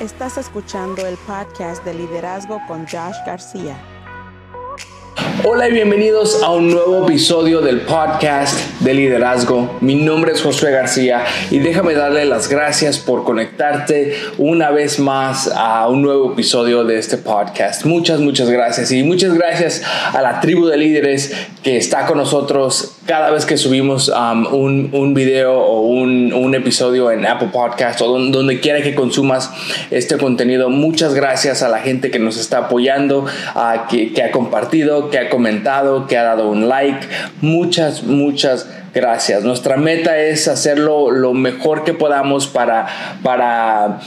Estás escuchando el podcast de liderazgo con Josh García. Hola y bienvenidos a un nuevo episodio del podcast de liderazgo. Mi nombre es Josué García y déjame darle las gracias por conectarte una vez más a un nuevo episodio de este podcast. Muchas, muchas gracias y muchas gracias a la tribu de líderes que está con nosotros cada vez que subimos um, un, un, video o un, un, episodio en Apple Podcast o donde, quiera que consumas este contenido. Muchas gracias a la gente que nos está apoyando, que, que ha compartido, que ha comentado, que ha dado un like. Muchas, muchas gracias. Nuestra meta es hacerlo lo mejor que podamos para, para,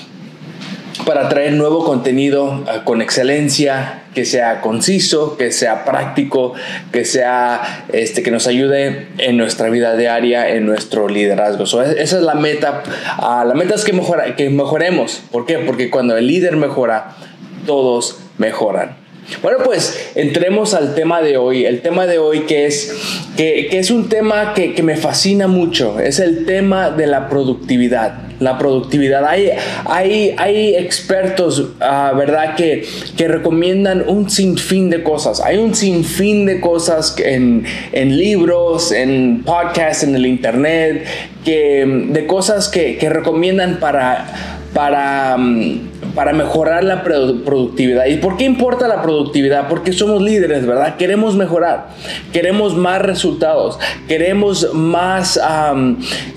para traer nuevo contenido eh, con excelencia, que sea conciso, que sea práctico, que sea este que nos ayude en nuestra vida diaria, en nuestro liderazgo. esa es la meta. Ah, la meta es que, mejora, que mejoremos. ¿Por qué? Porque cuando el líder mejora, todos mejoran. Bueno, pues entremos al tema de hoy. El tema de hoy que es, que, es un tema que, me fascina mucho. Es el tema de la productividad. La productividad. Hay, hay, hay expertos, ah, ¿verdad?, que, que recomiendan un sinfín de cosas. Hay un sinfín de cosas en, en libros, en podcasts, en el internet, que, de cosas que, que recomiendan para, para mm, para mejorar la productividad. ¿Y por qué importa la productividad? Porque somos líderes, ¿verdad? Queremos mejorar, queremos más resultados, queremos más,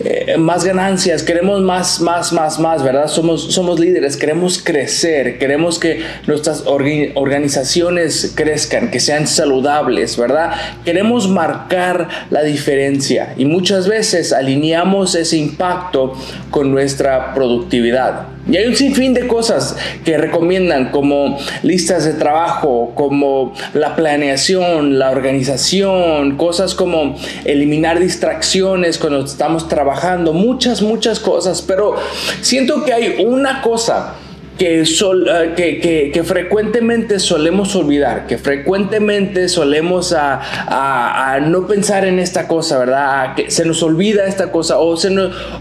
eh, más ganancias, queremos más, más, más, más, ¿verdad? Somos, somos líderes, queremos crecer, queremos que nuestras organizaciones crezcan, que sean saludables, ¿verdad? Queremos marcar la diferencia y muchas veces alineamos ese impacto con nuestra productividad. Y hay un sinfín de cosas que recomiendan como listas de trabajo, como la planeación, la organización, cosas como eliminar distracciones cuando estamos trabajando, muchas, muchas cosas. Pero siento que hay una cosa que, eh, que, que, frecuentemente solemos olvidar, que frecuentemente solemos a, a, no pensar en esta cosa, ¿verdad? que se nos olvida esta cosa o, se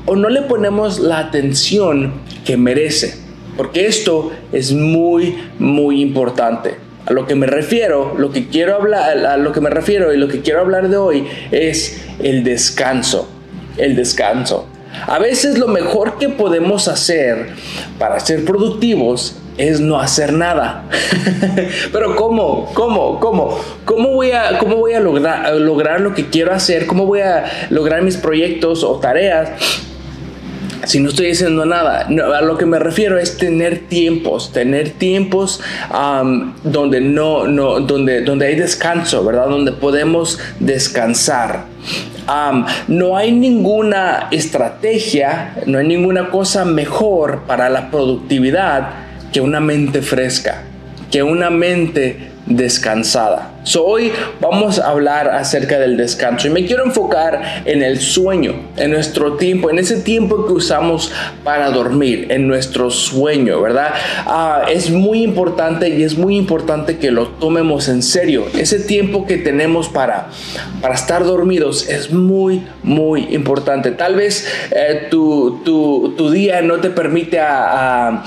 o no le ponemos la atención que merece. Porque esto es muy, muy importante. A lo que me refiero, lo que quiero hablar, a lo que me refiero y lo que quiero hablar de hoy es el descanso. El descanso. A veces lo mejor que podemos hacer para ser productivos es no hacer nada. Pero ¿cómo? ¿Cómo? ¿Cómo? ¿Cómo voy a, cómo voy a lograr, lograr lo que quiero hacer? ¿Cómo voy a lograr mis proyectos o tareas? Si no estoy haciendo nada. a lo que me refiero es tener tiempos, tener tiempos donde no, no, donde, donde hay descanso, ¿verdad? Donde podemos descansar no hay ninguna estrategia, no hay ninguna cosa mejor para la productividad que una mente fresca, que una mente descansada. hoy vamos a hablar acerca del descanso y me quiero enfocar en el sueño, en nuestro tiempo, en ese tiempo que usamos para dormir, en nuestro sueño, ¿verdad? Ah, es muy importante y es muy importante que lo tomemos en serio. Ese tiempo que tenemos para, para estar dormidos es muy, muy importante. Tal vez eh, tu, tu, tu, día no te permite a a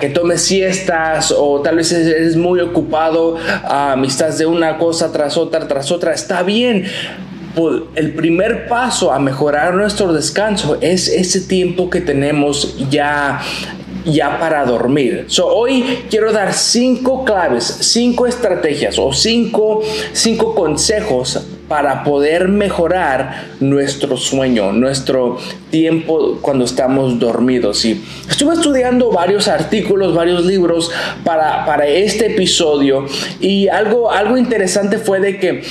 que tomes siestas o tal vez eres muy ocupado, a estás de una cosa tras otra, tras otra, está bien. Pues, el primer paso a mejorar nuestro descanso es ese tiempo que tenemos ya ya para dormir. So, hoy quiero dar cinco claves, cinco estrategias o cinco, cinco consejos para poder mejorar nuestro sueño, nuestro tiempo cuando estamos dormidos. Y estuve estudiando varios artículos, varios libros para, para este episodio y algo, algo interesante fue de que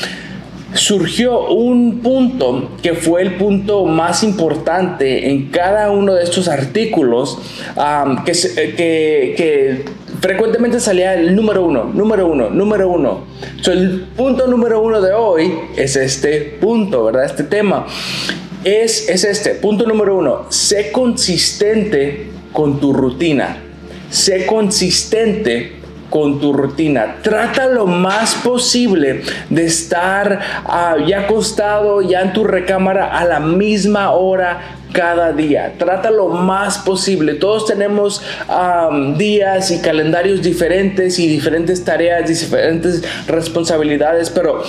surgió un punto que fue el punto más importante en cada uno de estos artículos que, que, que, frecuentemente salía el número uno, número uno, número uno. el punto número uno de hoy es este punto, ¿verdad? Este tema es, es este, punto número uno, sé consistente con tu rutina, sé consistente con tu rutina. Trata lo más posible de estar ah, ya acostado, ya en tu recámara a la misma hora cada día. Trata lo más posible. Todos tenemos días y calendarios diferentes y diferentes tareas, diferentes responsabilidades, pero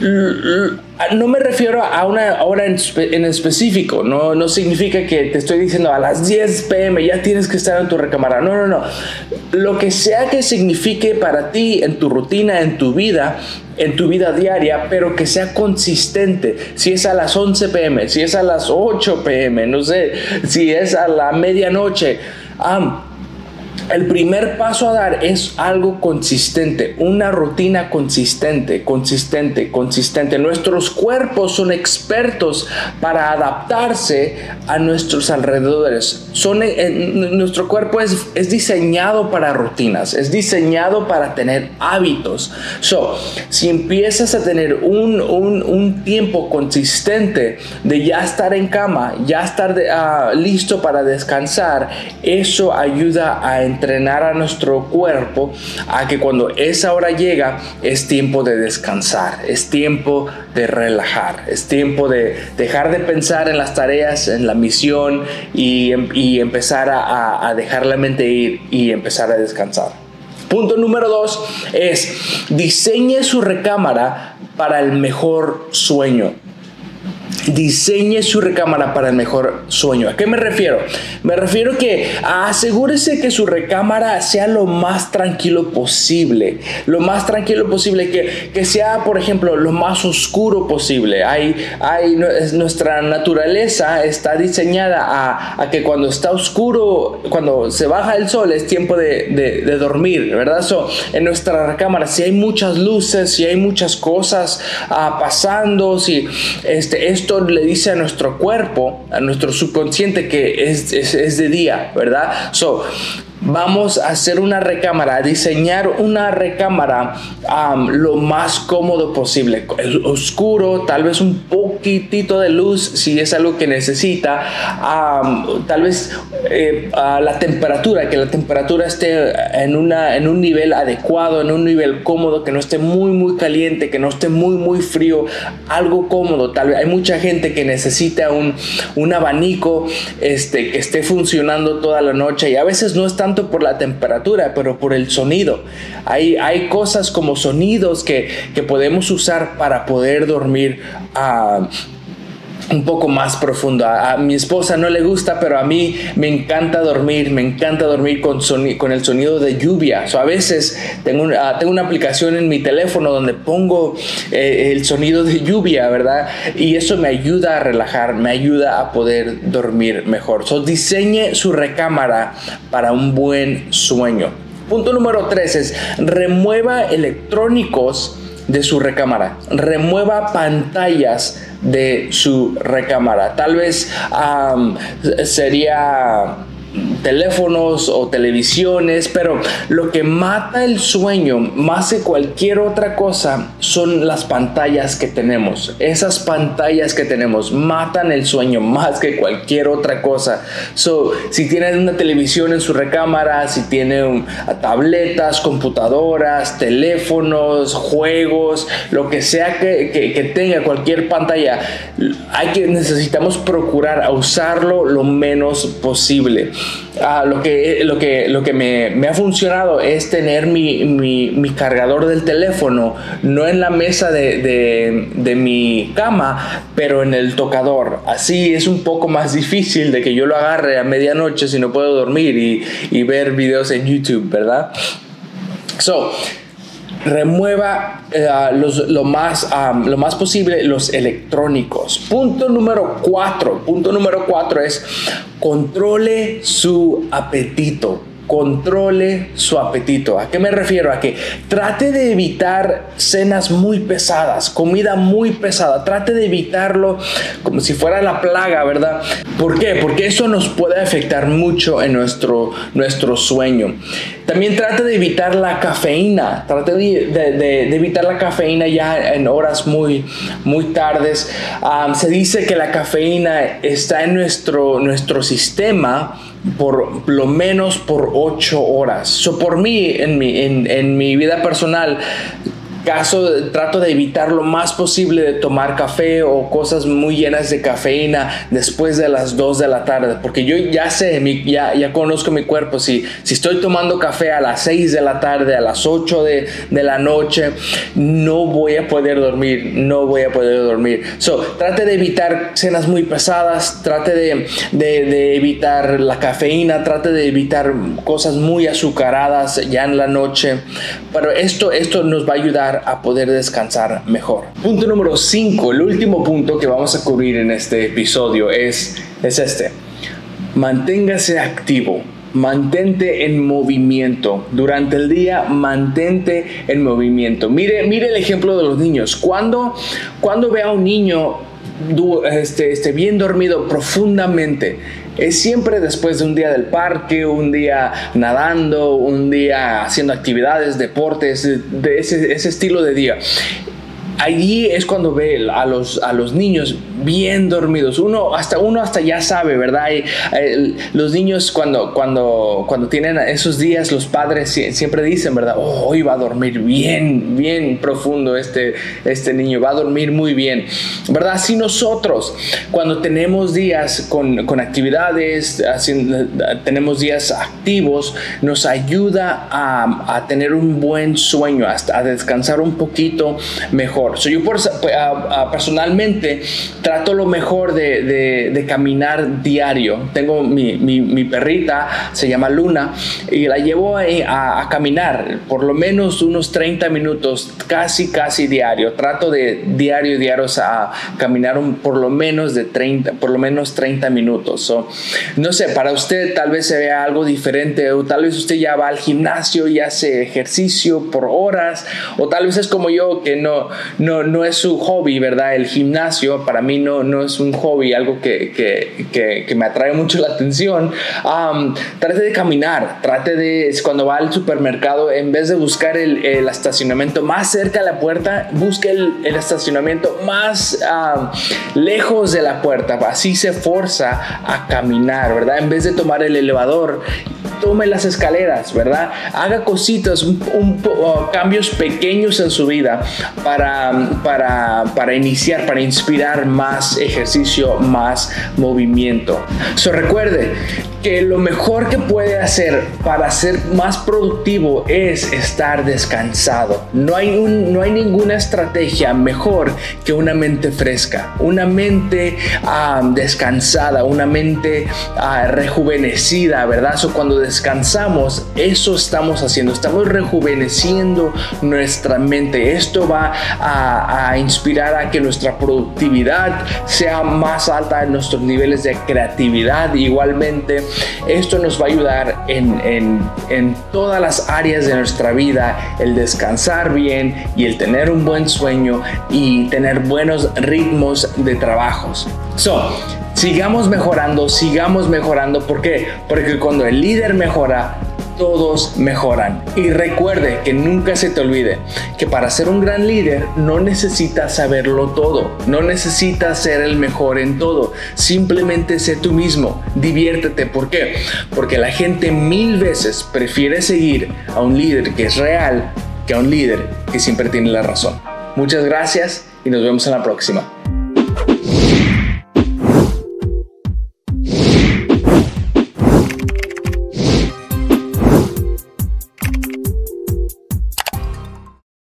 no me refiero a una hora en, específico, no, no significa que te estoy diciendo a las 10 pm ya tienes que estar en tu recámara, no, no, no. Lo que sea que signifique para ti en tu rutina, en tu vida, en tu vida diaria, pero que sea consistente. Si es a las 11 pm, si es a las 8 pm, no sé, si es a la medianoche. El primer paso a dar es algo consistente, una rutina consistente, consistente, consistente. Nuestros cuerpos son expertos para adaptarse a nuestros alrededores. Son, eh, nuestro cuerpo es, diseñado para rutinas, es diseñado para tener hábitos. So, si empiezas a tener un, un, un tiempo consistente de ya estar en cama, ya estar ah, listo para descansar, eso ayuda a entrenar a nuestro cuerpo a que cuando esa hora llega es tiempo de descansar, es tiempo de relajar, es tiempo de dejar de pensar en las tareas, en la misión y, em, empezar a, a dejar la mente ir y empezar a descansar. Punto número dos es diseñe su recámara para el mejor sueño diseñe su recámara para el mejor sueño. ¿A qué me refiero? Me refiero que asegúrese que su recámara sea lo más tranquilo posible, lo más tranquilo posible, que, que sea, por ejemplo, lo más oscuro posible. Hay, hay, nuestra naturaleza está diseñada a, que cuando está oscuro, cuando se baja el sol, es tiempo de, de, dormir, ¿verdad? So, en nuestra recámara, si hay muchas luces, si hay muchas cosas uh, pasando, si este, esto le dice a nuestro cuerpo, a nuestro subconsciente que es, es, de día, ¿verdad? So, vamos a hacer una recámara, a diseñar una recámara lo más cómodo posible. oscuro, tal vez un poquitito de luz si es algo que necesita. tal vez eh, la temperatura, que la temperatura esté en, una, en un nivel adecuado, en un nivel cómodo, que no esté muy, muy caliente, que no esté muy, muy frío. Algo cómodo. Tal vez hay mucha gente que necesita un, un abanico este, que esté funcionando toda la noche y a veces no es tanto por la temperatura, pero por el sonido. Hay, hay cosas como sonidos que, que podemos usar para poder dormir. a un poco más profundo. A, mi esposa no le gusta, pero a mí me encanta dormir, me encanta dormir con, con el sonido de lluvia. a veces tengo, una, tengo una aplicación en mi teléfono donde pongo eh, el sonido de lluvia, ¿verdad? Y eso me ayuda a relajar, me ayuda a poder dormir mejor. So, diseñe su recámara para un buen sueño. Punto número 3 es remueva electrónicos de su recámara. Remueva pantallas de su recámara. Tal vez sería teléfonos o televisiones, pero lo que mata el sueño más que cualquier otra cosa son las pantallas que tenemos. Esas pantallas que tenemos matan el sueño más que cualquier otra cosa. So, si tienen una televisión en su recámara, si tienen tabletas, computadoras, teléfonos, juegos, lo que sea que, tenga cualquier pantalla, hay que necesitamos procurar usarlo lo menos posible. Ah, lo que, lo que, lo que me, me ha funcionado es tener mi, mi, cargador del teléfono no en la mesa de, de, de, mi cama, pero en el tocador. Así es un poco más difícil de que yo lo agarre a medianoche si no puedo dormir y, y ver videos en YouTube, ¿verdad? So, remueva eh, lo, más, lo más posible los electrónicos. Punto número cuatro. Punto número cuatro es controle su apetito controle su apetito. ¿A qué me refiero? A que trate de evitar cenas muy pesadas, comida muy pesada. Trate de evitarlo como si fuera la plaga, ¿verdad? ¿Por qué? Porque eso nos puede afectar mucho en nuestro, nuestro sueño. También trate de evitar la cafeína. Trate de, evitar la cafeína ya en horas muy, muy tardes. se dice que la cafeína está en nuestro, nuestro sistema por lo menos por 8 horas. So, por mí, en mi, en, en mi vida personal, caso trato de evitar lo más posible de tomar café o cosas muy llenas de cafeína después de las 2 de la tarde, porque yo ya sé, ya, ya conozco mi cuerpo, si, si estoy tomando café a las 6 de la tarde, a las 8 de, de la noche, no voy a poder dormir, no voy a poder dormir. So, trate de evitar cenas muy pesadas, trate de, de, de evitar la cafeína, trate de evitar cosas muy azucaradas ya en la noche, pero esto, esto nos va a ayudar a poder descansar mejor. Punto número 5, el último punto que vamos a cubrir en este episodio es, es este. Manténgase activo. Mantente en movimiento. Durante el día, mantente en movimiento. Mire, mire el ejemplo de los niños. Cuando, cuando ve a un niño este, este, bien dormido profundamente, es siempre después de un día del parque, un día nadando, un día haciendo actividades, deportes, de ese, estilo de día allí es cuando ve a los, a los niños bien dormidos. Uno hasta, uno hasta ya sabe, ¿verdad? los niños cuando, cuando, cuando tienen esos días, los padres siempre dicen, ¿verdad? Oh, hoy va a dormir bien, bien profundo este, este niño, va a dormir muy bien, ¿verdad? Así nosotros, cuando tenemos días con, con actividades, tenemos días activos, nos ayuda a, a tener un buen sueño, hasta a descansar un poquito mejor yo por, personalmente trato lo mejor de, caminar diario. Tengo mi, perrita, se llama Luna, y la llevo a, a, caminar por lo menos unos 30 minutos, casi, casi diario. Trato de diario, diario a caminar un, por lo menos de 30, por lo menos 30 minutos. no sé, para usted tal vez se vea algo diferente, o tal vez usted ya va al gimnasio y hace ejercicio por horas, o tal vez es como yo que no, no, no es su hobby, ¿verdad? El gimnasio para mí no, no es un hobby, algo que, que, que, me atrae mucho la atención. trate de caminar, trate de, cuando va al supermercado, en vez de buscar el, el estacionamiento más cerca de la puerta, busque el, el estacionamiento más lejos de la puerta. Así se forza a caminar, ¿verdad? En vez de tomar el elevador tome las escaleras, ¿verdad? Haga cositas, un, cambios pequeños en su vida para, para, para iniciar, para inspirar más ejercicio, más movimiento. So, recuerde, que lo mejor que puede hacer para ser más productivo es estar descansado. No hay, no hay ninguna estrategia mejor que una mente fresca, una mente ah, descansada, una mente ah, rejuvenecida, ¿verdad? Cuando descansamos, eso estamos haciendo, estamos rejuveneciendo nuestra mente. Esto va a inspirar a que nuestra productividad sea más alta en nuestros niveles de creatividad. Igualmente, esto nos va a ayudar en, todas las áreas de nuestra vida, el descansar bien y el tener un buen sueño y tener buenos ritmos de trabajos. So, sigamos mejorando, sigamos mejorando. ¿Por qué? Porque cuando el líder mejora, todos mejoran. Y recuerde que nunca se te olvide que para ser un gran líder no necesitas saberlo todo, no necesitas ser el mejor en todo, simplemente sé tú mismo, diviértete. ¿Por qué? Porque la gente mil veces prefiere seguir a un líder que es real que a un líder que siempre tiene la razón. Muchas gracias y nos vemos en la próxima.